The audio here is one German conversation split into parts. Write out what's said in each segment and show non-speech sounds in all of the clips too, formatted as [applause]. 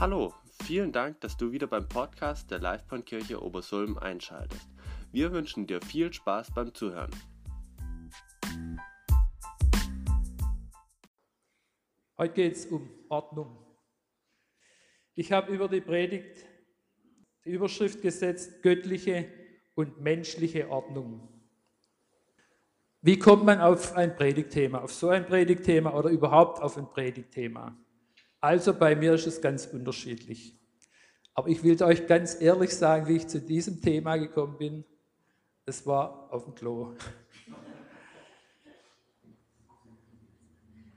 Hallo, vielen Dank, dass du wieder beim Podcast der Livebahnkirche Obersulm einschaltest. Wir wünschen dir viel Spaß beim Zuhören. Heute geht es um Ordnung. Ich habe über die Predigt die Überschrift gesetzt, göttliche und menschliche Ordnung. Wie kommt man auf ein Predigtthema, auf so ein Predigtthema oder überhaupt auf ein Predigtthema? Also bei mir ist es ganz unterschiedlich. Aber ich will euch ganz ehrlich sagen, wie ich zu diesem Thema gekommen bin. Es war auf dem Klo.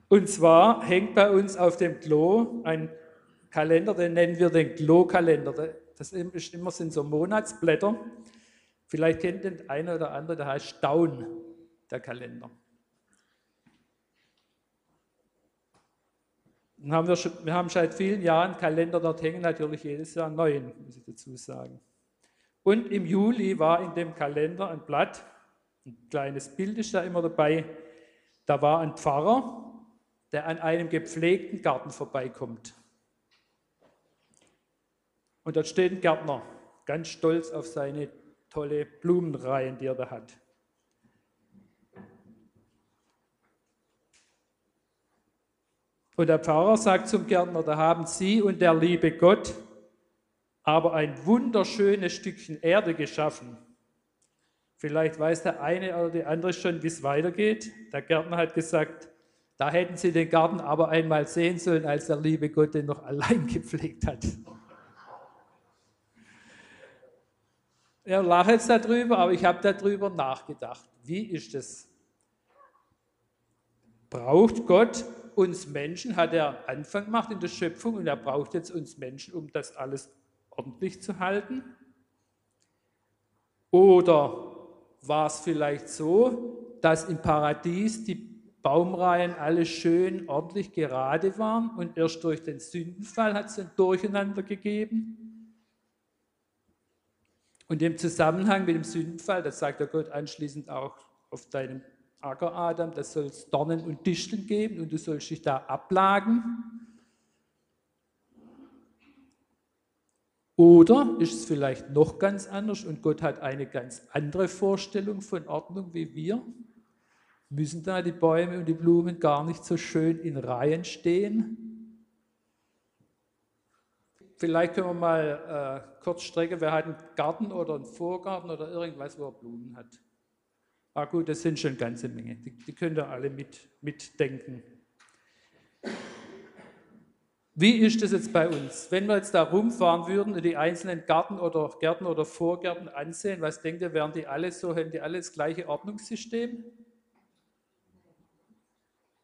Und zwar hängt bei uns auf dem Klo ein Kalender, den nennen wir den Klo-Kalender. Das ist immer sind so Monatsblätter. Vielleicht kennt den eine oder andere, der heißt Staun, der Kalender. Dann haben wir, schon, wir haben seit vielen Jahren Kalender dort hängen, natürlich jedes Jahr einen neuen, muss ich dazu sagen. Und im Juli war in dem Kalender ein Blatt, ein kleines Bild ist da immer dabei. Da war ein Pfarrer, der an einem gepflegten Garten vorbeikommt. Und dort steht ein Gärtner, ganz stolz auf seine tolle Blumenreihen, die er da hat. Und der Pfarrer sagt zum Gärtner, da haben Sie und der liebe Gott aber ein wunderschönes Stückchen Erde geschaffen. Vielleicht weiß der eine oder die andere schon, wie es weitergeht. Der Gärtner hat gesagt, da hätten Sie den Garten aber einmal sehen sollen, als der liebe Gott den noch [laughs] allein gepflegt hat. Er lacht jetzt darüber, aber ich habe darüber nachgedacht. Wie ist es? Braucht Gott uns Menschen, hat er Anfang gemacht in der Schöpfung und er braucht jetzt uns Menschen, um das alles ordentlich zu halten? Oder war es vielleicht so, dass im Paradies die Baumreihen alle schön ordentlich gerade waren und erst durch den Sündenfall hat es ein Durcheinander gegeben? Und im Zusammenhang mit dem Sündenfall, das sagt der Gott anschließend auch auf deinem Acker Adam, da soll es Dornen und Disteln geben und du sollst dich da ablagen. Oder ist es vielleicht noch ganz anders und Gott hat eine ganz andere Vorstellung von Ordnung wie wir? Müssen da die Bäume und die Blumen gar nicht so schön in Reihen stehen? Vielleicht können wir mal äh, kurz strecken, wer hat einen Garten oder einen Vorgarten oder irgendwas, wo er Blumen hat. Ah gut, das sind schon eine ganze Menge. Die, die könnt ihr alle mit, mitdenken. Wie ist das jetzt bei uns? Wenn wir jetzt da rumfahren würden und die einzelnen Garten oder Gärten oder Vorgärten ansehen, was denkt ihr, wären die alle so, haben die alle das gleiche Ordnungssystem?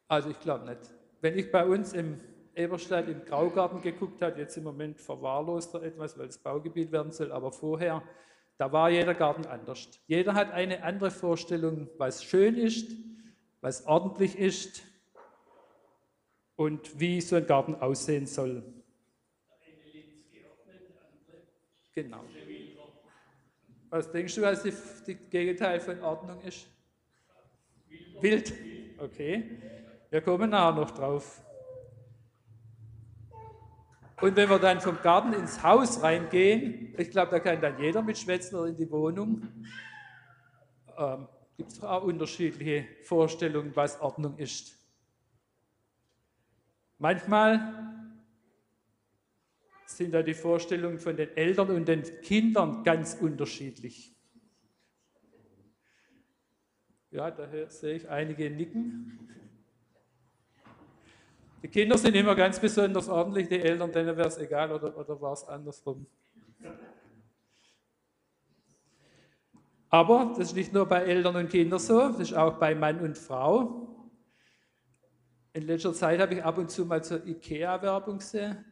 Also ich glaube nicht. Wenn ich bei uns im Eberstadt im Graugarten geguckt habe, jetzt im Moment verwahrlost er etwas, weil es Baugebiet werden soll, aber vorher, da war jeder Garten anders. Jeder hat eine andere Vorstellung, was schön ist, was ordentlich ist und wie so ein Garten aussehen soll. Genau. Was denkst du, was das Gegenteil von Ordnung ist? Wild. Okay. Wir kommen nachher noch drauf. Und wenn wir dann vom Garten ins Haus reingehen, ich glaube, da kann dann jeder mitschwätzen oder in die Wohnung, ähm, gibt es auch unterschiedliche Vorstellungen, was Ordnung ist. Manchmal sind da die Vorstellungen von den Eltern und den Kindern ganz unterschiedlich. Ja, da sehe ich einige nicken. Die Kinder sind immer ganz besonders ordentlich, die Eltern, denen wäre es egal oder, oder war es andersrum. Aber das ist nicht nur bei Eltern und Kindern so, das ist auch bei Mann und Frau. In letzter Zeit habe ich ab und zu mal zur IKEA-Werbung gesehen.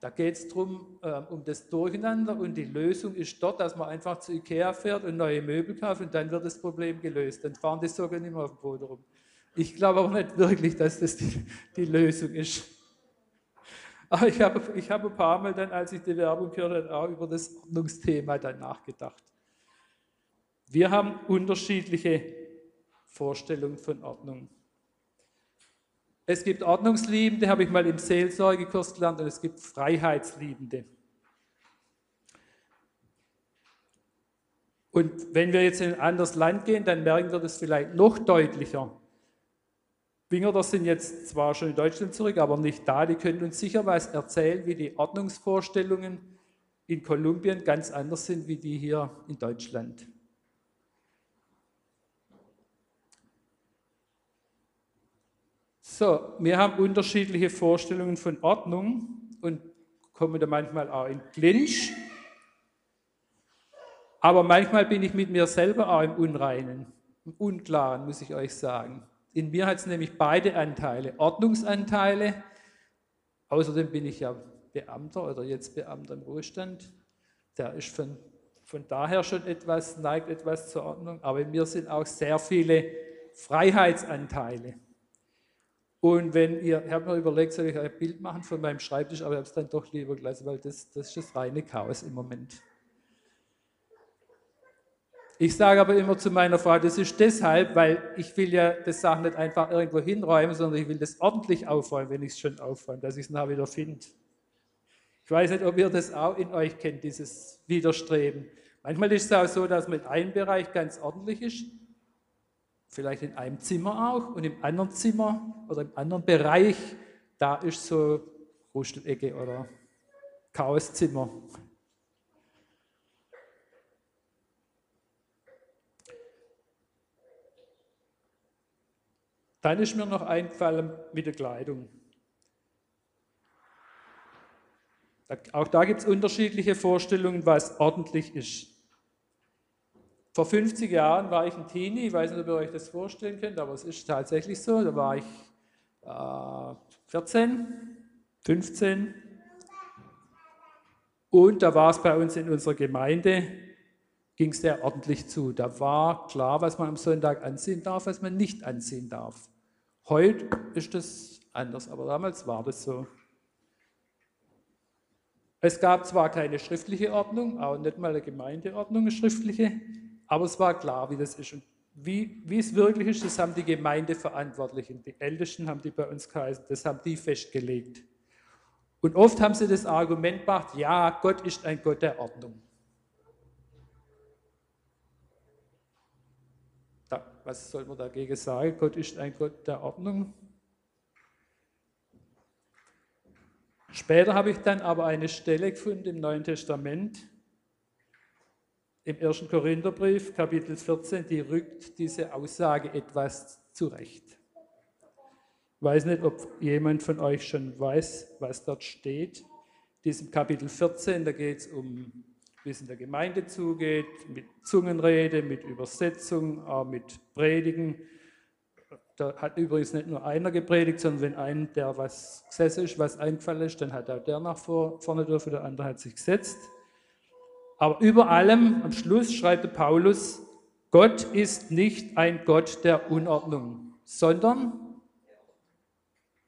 Da geht es darum, äh, um das Durcheinander und die Lösung ist dort, dass man einfach zu IKEA fährt und neue Möbel kauft und dann wird das Problem gelöst. Dann fahren die sogar nicht mehr auf dem Boden rum. Ich glaube auch nicht wirklich, dass das die, die Lösung ist. Aber ich habe, ich habe ein paar Mal dann, als ich die Werbung gehört habe, auch über das Ordnungsthema dann nachgedacht. Wir haben unterschiedliche Vorstellungen von Ordnung. Es gibt Ordnungsliebende, habe ich mal im Seelsorgekurs gelernt, und es gibt Freiheitsliebende. Und wenn wir jetzt in ein anderes Land gehen, dann merken wir das vielleicht noch deutlicher. Wingerder sind jetzt zwar schon in Deutschland zurück, aber nicht da. Die können uns sicher was erzählen, wie die Ordnungsvorstellungen in Kolumbien ganz anders sind wie die hier in Deutschland. So, wir haben unterschiedliche Vorstellungen von Ordnung und kommen da manchmal auch in Clinch. Aber manchmal bin ich mit mir selber auch im Unreinen, im Unklaren, muss ich euch sagen. In mir hat es nämlich beide Anteile, Ordnungsanteile. Außerdem bin ich ja Beamter oder jetzt Beamter im Ruhestand. Der ist von, von daher schon etwas, neigt etwas zur Ordnung. Aber in mir sind auch sehr viele Freiheitsanteile. Und wenn ihr, ich habe mir überlegt, soll ich ein Bild machen von meinem Schreibtisch, aber ich habe es dann doch lieber gelassen, weil das, das ist das reine Chaos im Moment. Ich sage aber immer zu meiner Frau, das ist deshalb, weil ich will ja das Sachen nicht einfach irgendwo hinräumen, sondern ich will das ordentlich aufräumen, wenn ich es schon aufräume, dass ich es nachher wieder finde. Ich weiß nicht, ob ihr das auch in euch kennt, dieses Widerstreben. Manchmal ist es auch so, dass man in einem Bereich ganz ordentlich ist, vielleicht in einem Zimmer auch, und im anderen Zimmer oder im anderen Bereich, da ist so Rustelecke oder Chaoszimmer. Dann ist mir noch eingefallen mit der Kleidung. Auch da gibt es unterschiedliche Vorstellungen, was ordentlich ist. Vor 50 Jahren war ich ein Teenie, ich weiß nicht, ob ihr euch das vorstellen könnt, aber es ist tatsächlich so. Da war ich äh, 14, 15 und da war es bei uns in unserer Gemeinde, ging es sehr ordentlich zu. Da war klar, was man am Sonntag anziehen darf, was man nicht anziehen darf. Heute ist das anders, aber damals war das so. Es gab zwar keine schriftliche Ordnung, auch nicht mal eine Gemeindeordnung, eine schriftliche, aber es war klar, wie das ist. Und wie, wie es wirklich ist, das haben die Gemeindeverantwortlichen, die Ältesten haben die bei uns geheißen, das haben die festgelegt. Und oft haben sie das Argument gebracht, ja, Gott ist ein Gott der Ordnung. Da, was soll man dagegen sagen? Gott ist ein Gott der Ordnung. Später habe ich dann aber eine Stelle gefunden im Neuen Testament, im 1. Korintherbrief, Kapitel 14, die rückt diese Aussage etwas zurecht. Ich weiß nicht, ob jemand von euch schon weiß, was dort steht. In diesem Kapitel 14, da geht es um, wie es in der Gemeinde zugeht, mit Zungenrede, mit Übersetzung, auch mit Predigen. Da hat übrigens nicht nur einer gepredigt, sondern wenn ein, der was gesessen ist, was eingefallen ist, dann hat auch der nach vorne dürfen, der andere hat sich gesetzt. Aber über allem, am Schluss schreibt Paulus, Gott ist nicht ein Gott der Unordnung, sondern,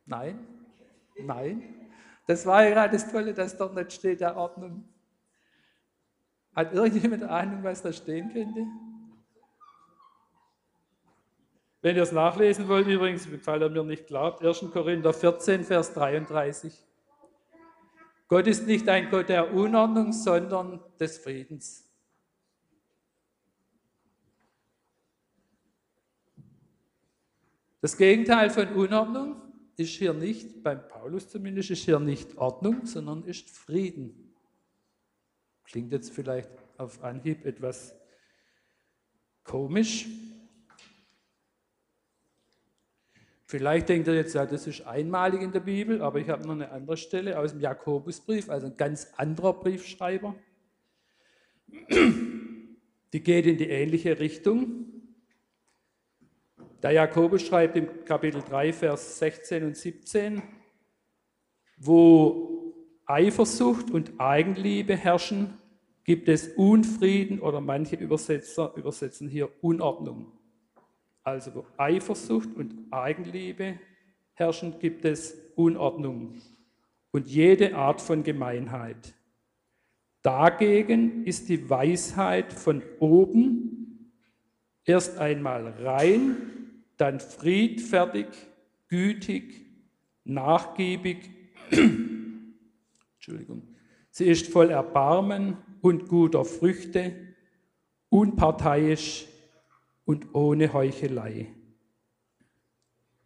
nein, nein, das war ja gerade das Tolle, dass dort nicht steht der Ordnung. Hat irgendjemand Ahnung, was da stehen könnte? Wenn ihr es nachlesen wollt, übrigens, weil ihr mir nicht glaubt, 1. Korinther 14, Vers 33. Gott ist nicht ein Gott der Unordnung, sondern des Friedens. Das Gegenteil von Unordnung ist hier nicht, beim Paulus zumindest, ist hier nicht Ordnung, sondern ist Frieden. Klingt jetzt vielleicht auf Anhieb etwas komisch, Vielleicht denkt ihr jetzt, ja, das ist einmalig in der Bibel, aber ich habe noch eine andere Stelle aus dem Jakobusbrief, also ein ganz anderer Briefschreiber. Die geht in die ähnliche Richtung. Der Jakobus schreibt im Kapitel 3, Vers 16 und 17, wo Eifersucht und Eigenliebe herrschen, gibt es Unfrieden oder manche Übersetzer übersetzen hier Unordnung. Also wo Eifersucht und Eigenliebe herrschen, gibt es Unordnung und jede Art von Gemeinheit. Dagegen ist die Weisheit von oben erst einmal rein, dann friedfertig, gütig, nachgiebig, [clears throat] Entschuldigung, sie ist voll Erbarmen und guter Früchte, unparteiisch und ohne Heuchelei.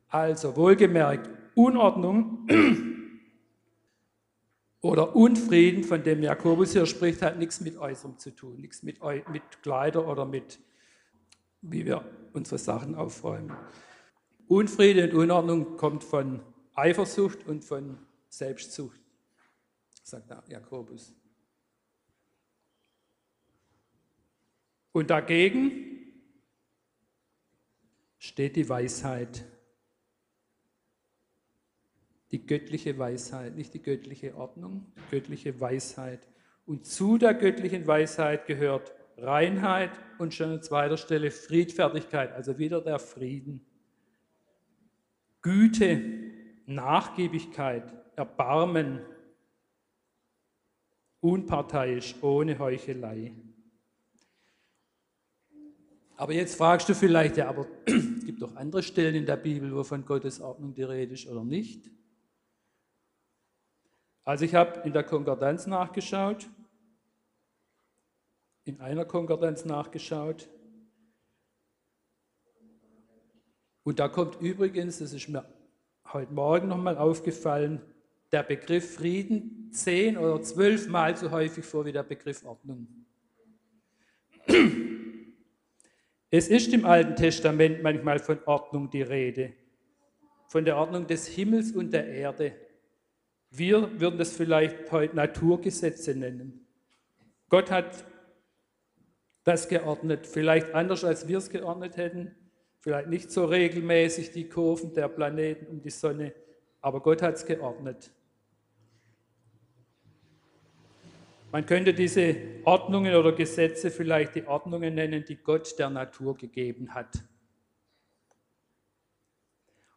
Also wohlgemerkt, Unordnung [clears throat] oder Unfrieden, von dem Jakobus hier spricht, hat nichts mit Äußerem zu tun, nichts mit, mit Kleider oder mit, wie wir unsere Sachen aufräumen. Unfrieden und Unordnung kommt von Eifersucht und von Selbstsucht, sagt Jakobus. Und dagegen steht die Weisheit. Die göttliche Weisheit, nicht die göttliche Ordnung, die göttliche Weisheit. Und zu der göttlichen Weisheit gehört Reinheit und schon an zweiter Stelle Friedfertigkeit, also wieder der Frieden. Güte, Nachgiebigkeit, Erbarmen, unparteiisch, ohne Heuchelei. Aber jetzt fragst du vielleicht, ja, aber es gibt doch andere Stellen in der Bibel, wo von Gottes Ordnung die Rede ist oder nicht. Also ich habe in der Konkordanz nachgeschaut, in einer Konkordanz nachgeschaut. Und da kommt übrigens, das ist mir heute Morgen nochmal aufgefallen, der Begriff Frieden zehn oder zwölf Mal so häufig vor wie der Begriff Ordnung. Es ist im Alten Testament manchmal von Ordnung die Rede, von der Ordnung des Himmels und der Erde. Wir würden das vielleicht heute Naturgesetze nennen. Gott hat das geordnet, vielleicht anders als wir es geordnet hätten, vielleicht nicht so regelmäßig die Kurven der Planeten um die Sonne, aber Gott hat es geordnet. Man könnte diese Ordnungen oder Gesetze vielleicht die Ordnungen nennen, die Gott der Natur gegeben hat.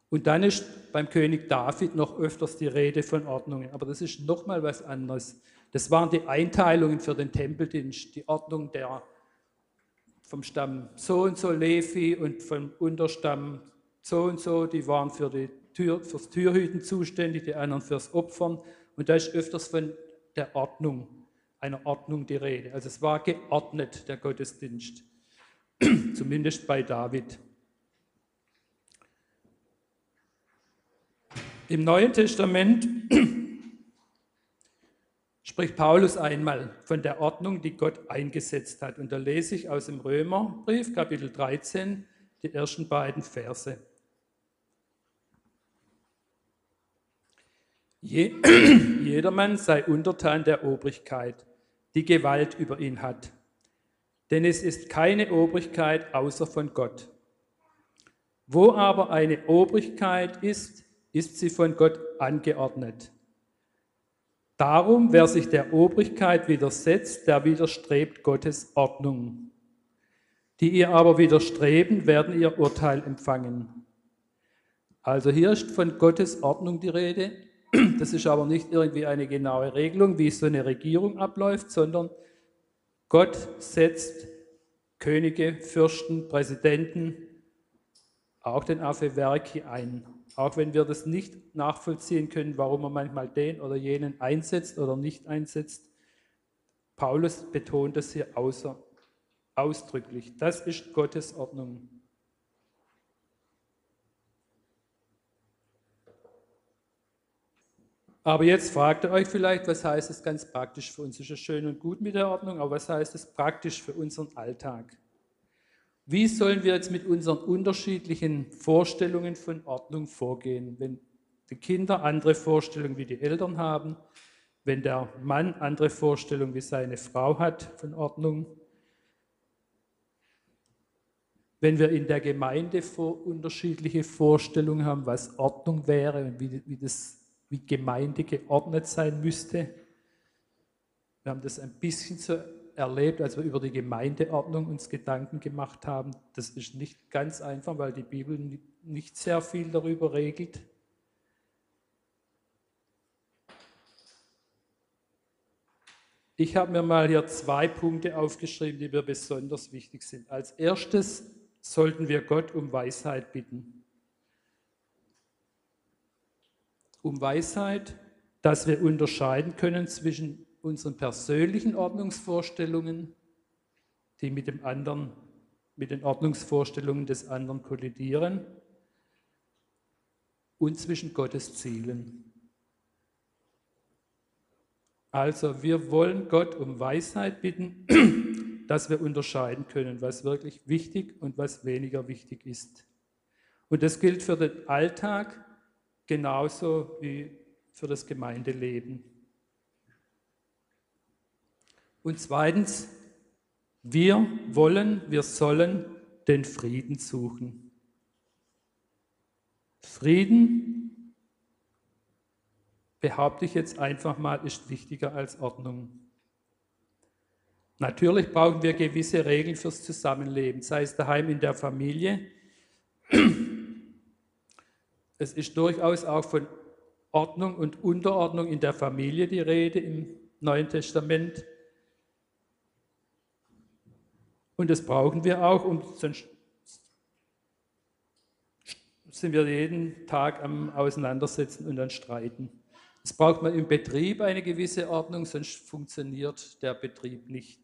Und dann ist beim König David noch öfters die Rede von Ordnungen. Aber das ist nochmal was anderes. Das waren die Einteilungen für den Tempeldienst, die Ordnung der vom Stamm so und so Levi und vom Unterstamm so und so, die waren für die Tür, fürs Türhüten zuständig, die anderen fürs Opfern. Und da ist öfters von der Ordnung, einer Ordnung die Rede. Also es war geordnet, der Gottesdienst, [clears throat] zumindest bei David. Im Neuen Testament [clears throat] spricht Paulus einmal von der Ordnung, die Gott eingesetzt hat. Und da lese ich aus dem Römerbrief, Kapitel 13, die ersten beiden Verse. Je, [clears throat] jedermann sei untertan der Obrigkeit, die Gewalt über ihn hat. Denn es ist keine Obrigkeit außer von Gott. Wo aber eine Obrigkeit ist, ist sie von Gott angeordnet. Darum, wer sich der Obrigkeit widersetzt, der widerstrebt Gottes Ordnung. Die ihr aber widerstreben, werden ihr Urteil empfangen. Also hier ist von Gottes Ordnung die Rede. Das ist aber nicht irgendwie eine genaue Regelung, wie so eine Regierung abläuft, sondern Gott setzt Könige, Fürsten, Präsidenten, auch den Afewerki ein. Auch wenn wir das nicht nachvollziehen können, warum er manchmal den oder jenen einsetzt oder nicht einsetzt. Paulus betont das hier außer, ausdrücklich. Das ist Gottes Ordnung. Aber jetzt fragt ihr euch vielleicht, was heißt es ganz praktisch für uns? Ist ja schön und gut mit der Ordnung, aber was heißt es praktisch für unseren Alltag? Wie sollen wir jetzt mit unseren unterschiedlichen Vorstellungen von Ordnung vorgehen, wenn die Kinder andere Vorstellungen wie die Eltern haben, wenn der Mann andere Vorstellungen wie seine Frau hat von Ordnung, wenn wir in der Gemeinde unterschiedliche Vorstellungen haben, was Ordnung wäre und wie, wie, das, wie Gemeinde geordnet sein müsste. Wir haben das ein bisschen so erlebt, als wir über die Gemeindeordnung uns Gedanken gemacht haben. Das ist nicht ganz einfach, weil die Bibel nicht sehr viel darüber regelt. Ich habe mir mal hier zwei Punkte aufgeschrieben, die mir besonders wichtig sind. Als erstes sollten wir Gott um Weisheit bitten. Um Weisheit, dass wir unterscheiden können zwischen unseren persönlichen Ordnungsvorstellungen, die mit dem anderen, mit den Ordnungsvorstellungen des anderen kollidieren, und zwischen Gottes Zielen. Also wir wollen Gott um Weisheit bitten, [clears throat] dass wir unterscheiden können, was wirklich wichtig und was weniger wichtig ist. Und das gilt für den Alltag genauso wie für das Gemeindeleben. Und zweitens, wir wollen, wir sollen den Frieden suchen. Frieden, behaupte ich jetzt einfach mal, ist wichtiger als Ordnung. Natürlich brauchen wir gewisse Regeln fürs Zusammenleben, sei es daheim in der Familie. Es ist durchaus auch von Ordnung und Unterordnung in der Familie die Rede im Neuen Testament. Und das brauchen wir auch, um, sonst sind wir jeden Tag am Auseinandersetzen und am Streiten. Es braucht man im Betrieb eine gewisse Ordnung, sonst funktioniert der Betrieb nicht.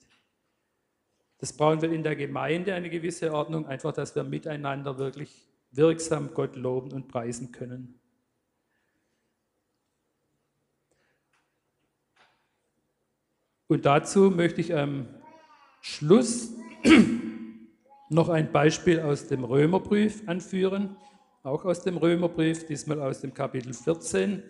Das brauchen wir in der Gemeinde eine gewisse Ordnung, einfach, dass wir miteinander wirklich wirksam Gott loben und preisen können. Und dazu möchte ich am Schluss [clears throat] noch ein Beispiel aus dem Römerbrief anführen, auch aus dem Römerbrief, diesmal aus dem Kapitel 14.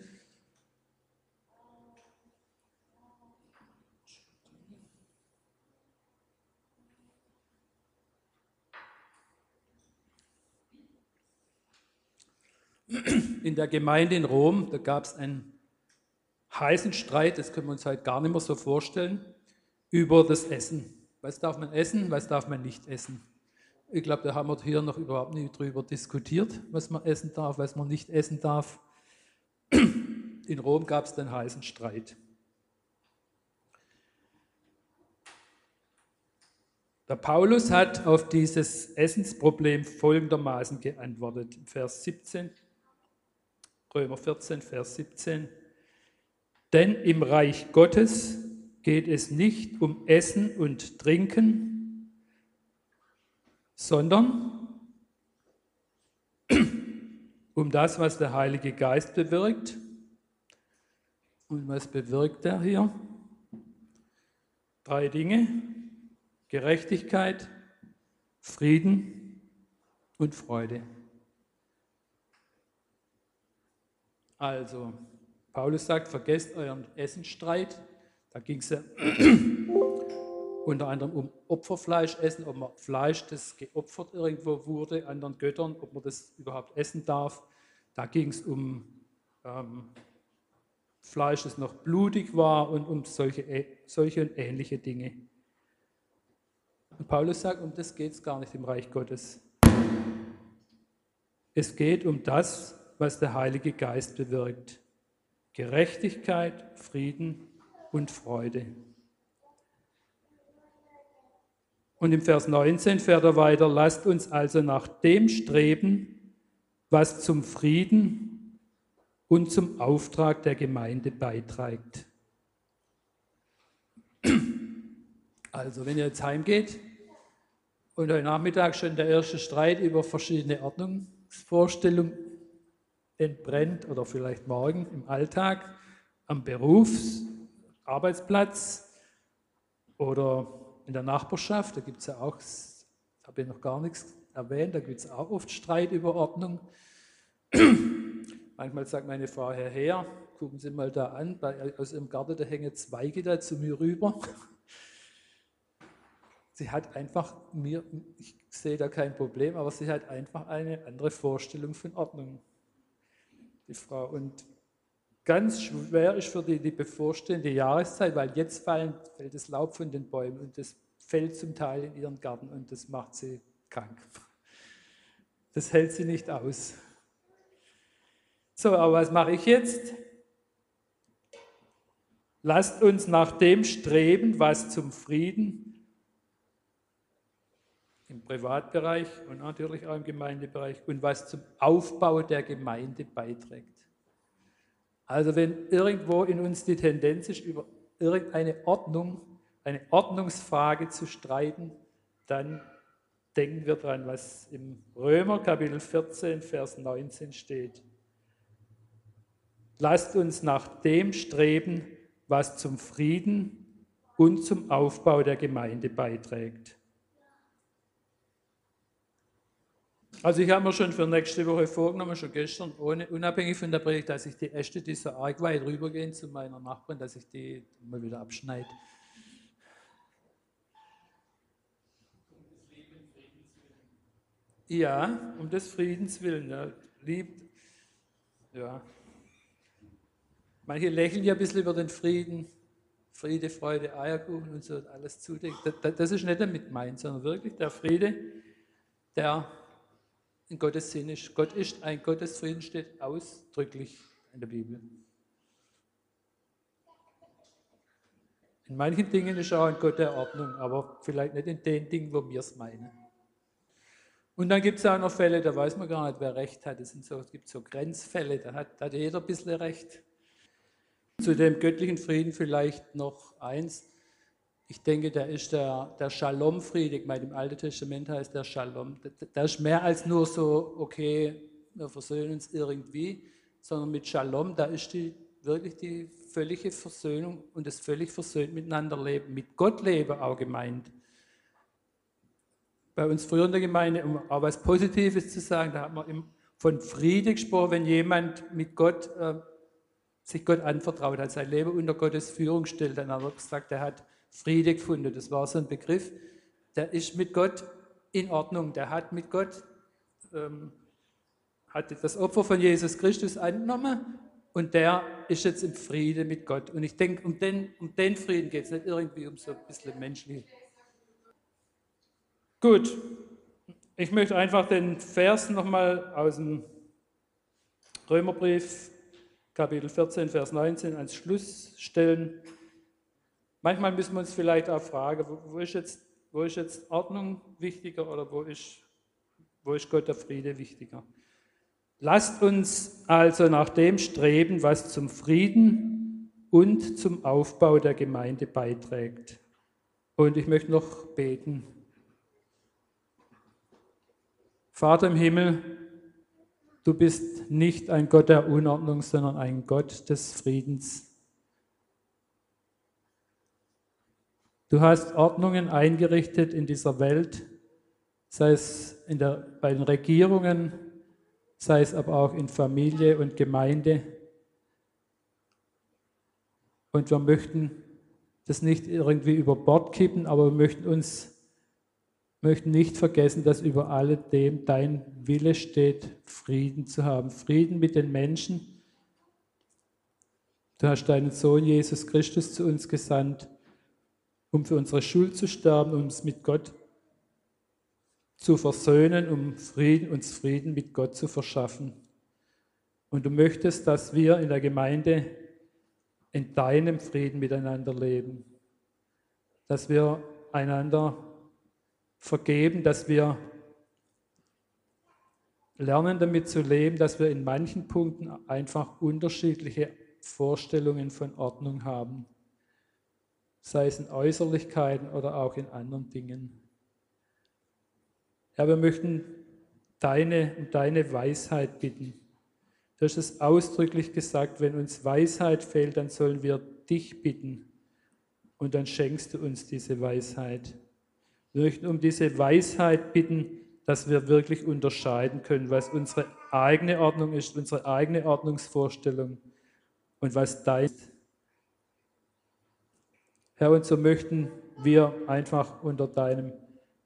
In der Gemeinde in Rom, da gab es einen heißen Streit, das können wir uns halt gar nicht mehr so vorstellen, über das Essen. Was darf man essen, was darf man nicht essen? Ich glaube, da haben wir hier noch überhaupt nicht drüber diskutiert, was man essen darf, was man nicht essen darf. [clears throat] In Rom gab es den heißen Streit. Der Paulus hat auf dieses Essensproblem folgendermaßen geantwortet. Vers 17, Römer 14, Vers 17. Denn im Reich Gottes geht es nicht um Essen und Trinken, sondern [clears throat] um das, was der Heilige Geist bewirkt. Und was bewirkt er hier? Drei Dinge. Gerechtigkeit, Frieden und Freude. Also, Paulus sagt, vergesst euren Essensstreit. Da ging es ja [clears throat] unter anderem um Opferfleisch essen, ob man Fleisch, das geopfert irgendwo wurde, anderen Göttern, ob man das überhaupt essen darf. Da ging es um ähm, Fleisch, das noch blutig war und um solche, solche und ähnliche Dinge. Und Paulus sagt, um das geht es gar nicht im Reich Gottes. Es geht um das, was der Heilige Geist bewirkt. Gerechtigkeit, Frieden und Freude. Und im Vers 19 fährt er weiter, lasst uns also nach dem streben, was zum Frieden und zum Auftrag der Gemeinde beiträgt. Also wenn ihr jetzt heimgeht und heute Nachmittag schon der erste Streit über verschiedene Ordnungsvorstellungen entbrennt oder vielleicht morgen im Alltag, am Berufsarbeitsplatz oder in der Nachbarschaft. Da gibt es ja auch, habe ich noch gar nichts erwähnt, da gibt es auch oft Streit über Ordnung. [clears throat] Manchmal sagt meine Frau, Herr, gucken Sie mal da an, bei, aus Ihrem Garten, da hängen Zweige da zu mir rüber. [laughs] Sie hat einfach mir, ich sehe da kein Problem, aber sie hat einfach eine andere Vorstellung von Ordnung die Frau. Und ganz schwer ist für die, die bevorstehende Jahreszeit, weil jetzt fallen, fällt das Laub von den Bäumen und das fällt zum Teil in ihren Garten und das macht sie krank. Das hält sie nicht aus. So, aber was mache ich jetzt? Lasst uns nach dem streben, was zum Frieden im Privatbereich und natürlich auch im Gemeindebereich und was zum Aufbau der Gemeinde beiträgt. Also wenn irgendwo in uns die Tendenz ist, über irgendeine Ordnung, eine Ordnungsfrage zu streiten, dann denken wir dran, was im Römer Kapitel 14, Vers 19 steht. Lasst uns nach dem streben, was zum Frieden und zum Aufbau der Gemeinde beiträgt. Also ich habe mir schon für nächste Woche vorgenommen, schon gestern, ohne, unabhängig von der Predigt, dass ich die Äste, die so arg weit rübergehen zu meiner Nachbarin, dass ich die mal wieder abschneide. Ja, um des Friedens willen. Ja. Liebt, ja. Manche lächeln ja ein bisschen über den Frieden. Friede, Freude, Eierkuchen und so, alles zudeckt. Das ist nicht damit gemeint, sondern wirklich der Friede, der in Gottes Sinn ist. Gott ist ein Gottesfrieden, steht ausdrücklich in der Bibel. In manchen Dingen ist auch ein Gott der Ordnung, aber vielleicht nicht in den Dingen, wo wir es meinen. Und dann gibt es auch noch Fälle, da weiß man gar nicht, wer Recht hat. Es, so, es gibt so Grenzfälle, da hat, da hat jeder ein bisschen Recht. Zu dem göttlichen Frieden vielleicht noch eins. Ich denke, da ist der, der Shalom-Friede, ich meine, im Alten Testament heißt der Shalom. Da ist mehr als nur so, okay, wir versöhnen uns irgendwie, sondern mit Shalom, da ist die, wirklich die völlige Versöhnung und das völlig versöhnt miteinander leben, mit Gott leben auch gemeint. Bei uns früher in der Gemeinde, um auch was Positives zu sagen, da hat man von Friede gesprochen, wenn jemand mit Gott, äh, sich Gott anvertraut hat, sein Leben unter Gottes Führung stellt, dann hat er gesagt, er hat Friede gefunden. Das war so ein Begriff, der ist mit Gott in Ordnung. Der hat mit Gott, ähm, hat das Opfer von Jesus Christus angenommen und der ist jetzt im Friede mit Gott. Und ich denke, um den, um den Frieden geht es nicht irgendwie um so ein bisschen menschlich. Gut, ich möchte einfach den Vers nochmal aus dem Römerbrief, Kapitel 14, Vers 19, ans Schluss stellen. Manchmal müssen wir uns vielleicht auch fragen, wo ist jetzt, wo ist jetzt Ordnung wichtiger oder wo ist, wo ist Gott der Friede wichtiger? Lasst uns also nach dem streben, was zum Frieden und zum Aufbau der Gemeinde beiträgt. Und ich möchte noch beten. Vater im Himmel, du bist nicht ein Gott der Unordnung, sondern ein Gott des Friedens. Du hast Ordnungen eingerichtet in dieser Welt, sei es der, bei den Regierungen, sei es aber auch in Familie und Gemeinde. Und wir möchten das nicht irgendwie über Bord kippen, aber wir möchten uns möchten nicht vergessen, dass über alledem dein Wille steht, Frieden zu haben. Frieden mit den Menschen. Du hast deinen Sohn Jesus Christus zu uns gesandt um für unsere Schuld zu sterben, um uns mit Gott zu versöhnen, um Frieden, uns Frieden mit Gott zu verschaffen. Und du möchtest, dass wir in der Gemeinde in deinem Frieden miteinander leben, dass wir einander vergeben, dass wir lernen damit zu leben, dass wir in manchen Punkten einfach unterschiedliche Vorstellungen von Ordnung haben sei es in Äußerlichkeiten oder auch in anderen Dingen. Herr, wir möchten deine und deine Weisheit bitten. Du hast es ausdrücklich gesagt, wenn uns Weisheit fehlt, dann sollen wir dich bitten und dann schenkst du uns diese Weisheit. Wir möchten um diese Weisheit bitten, dass wir wirklich unterscheiden können, was unsere eigene Ordnung ist, unsere eigene Ordnungsvorstellung und was dein ist. Herr, und so möchten wir einfach unter deinem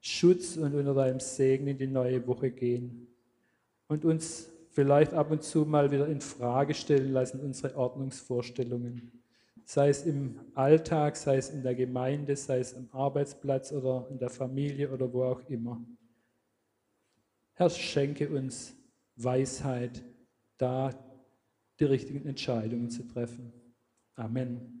Schutz und unter deinem Segen in die neue Woche gehen und uns vielleicht ab und zu mal wieder in Frage stellen lassen, unsere Ordnungsvorstellungen. Sei es im Alltag, sei es in der Gemeinde, sei es am Arbeitsplatz oder in der Familie oder wo auch immer. Herr, schenke uns Weisheit, da die richtigen Entscheidungen zu treffen. Amen.